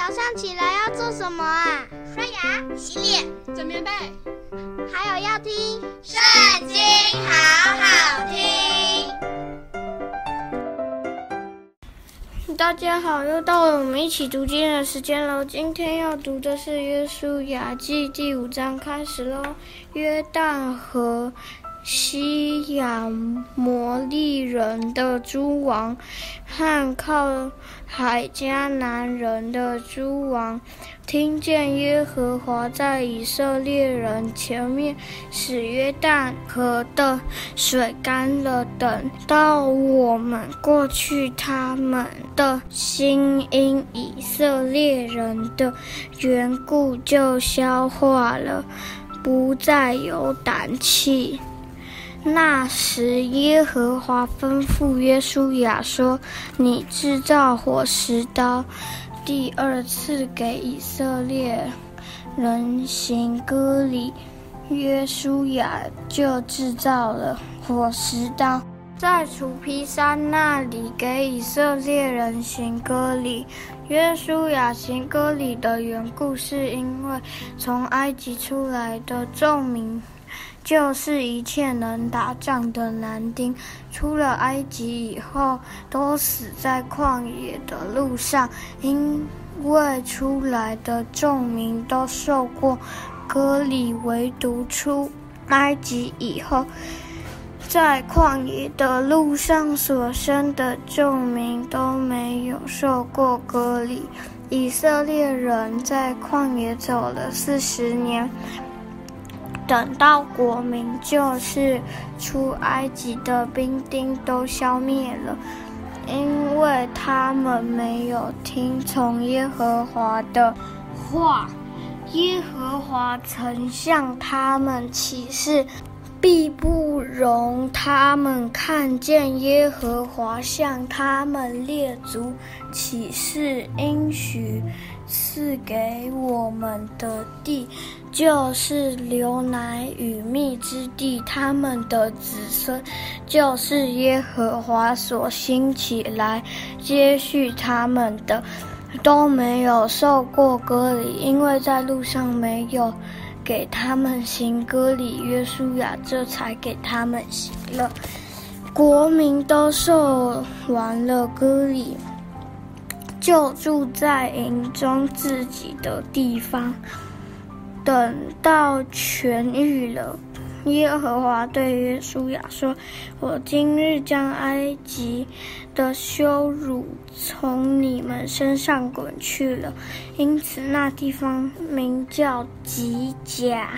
早上起来要做什么啊？刷牙、洗脸、整棉被，还有要听《圣经》，好好听。大家好，又到了我们一起读经的时间了。今天要读的是《约书亚记》第五章，开始喽。约旦河。西亚摩利人的诸王和靠海迦南人的诸王，听见耶和华在以色列人前面使约旦河的水干了，等到我们过去，他们的心因以色列人的缘故就消化了，不再有胆气。那时，耶和华吩咐约书亚说：“你制造火石刀，第二次给以色列人行割礼。”约书亚就制造了火石刀，在楚皮山那里给以色列人行割礼。约书亚行割礼的缘故，是因为从埃及出来的众民。就是一切能打仗的男丁，出了埃及以后，都死在旷野的路上，因为出来的众民都受过割礼，唯独出埃及以后，在旷野的路上所生的众民都没有受过割礼。以色列人在旷野走了四十年。等到国民，就是出埃及的兵丁都消灭了，因为他们没有听从耶和华的话。耶和华曾向他们起誓，必不容他们看见耶和华向他们列祖起誓应许赐给我们的地。就是牛奶与蜜之地，他们的子孙就是耶和华所兴起来接续他们的，都没有受过割礼，因为在路上没有给他们行割礼，约书亚这才给他们行了。国民都受完了割礼，就住在营中自己的地方。等到痊愈了，耶和华对约书亚说：“我今日将埃及的羞辱从你们身上滚去了。”因此，那地方名叫吉甲，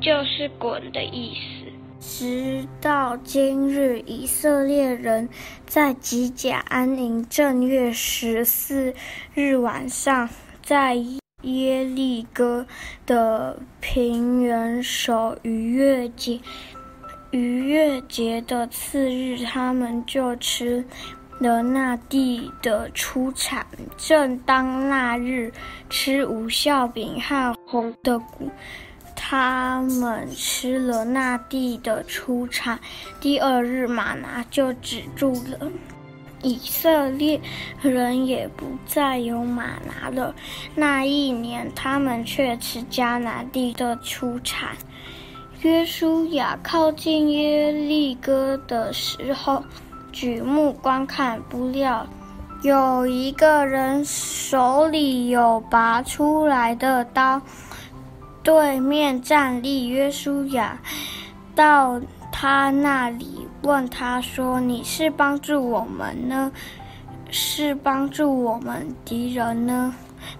就是“滚”的意思。直到今日，以色列人在吉甲安营。正月十四日晚上，在。耶利哥的平原守逾越节，逾越节的次日，他们就吃了那地的出产。正当那日，吃无酵饼和红的谷，他们吃了那地的出产。第二日，吗哪就止住了。以色列人也不再有吗哪了。那一年，他们却吃迦南地的出产。约书亚靠近耶利哥的时候，举目观看，不料有一个人手里有拔出来的刀，对面站立。约书亚到他那里。问他说：“你是帮助我们呢，是帮助我们敌人呢？”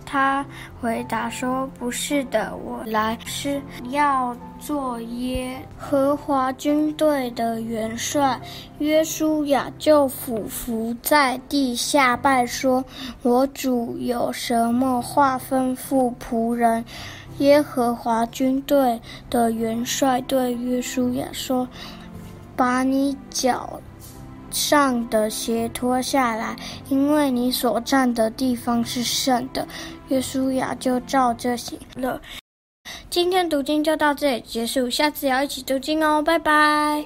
他回答说：“不是的，我来是要做耶和华军队的元帅。”约书亚就俯伏在地下拜说：“我主有什么话吩咐仆人？”耶和华军队的元帅对约书亚说。把你脚上的鞋脱下来，因为你所站的地方是圣的。约书亚就照着行了。今天读经就到这里结束，下次要一起读经哦，拜拜。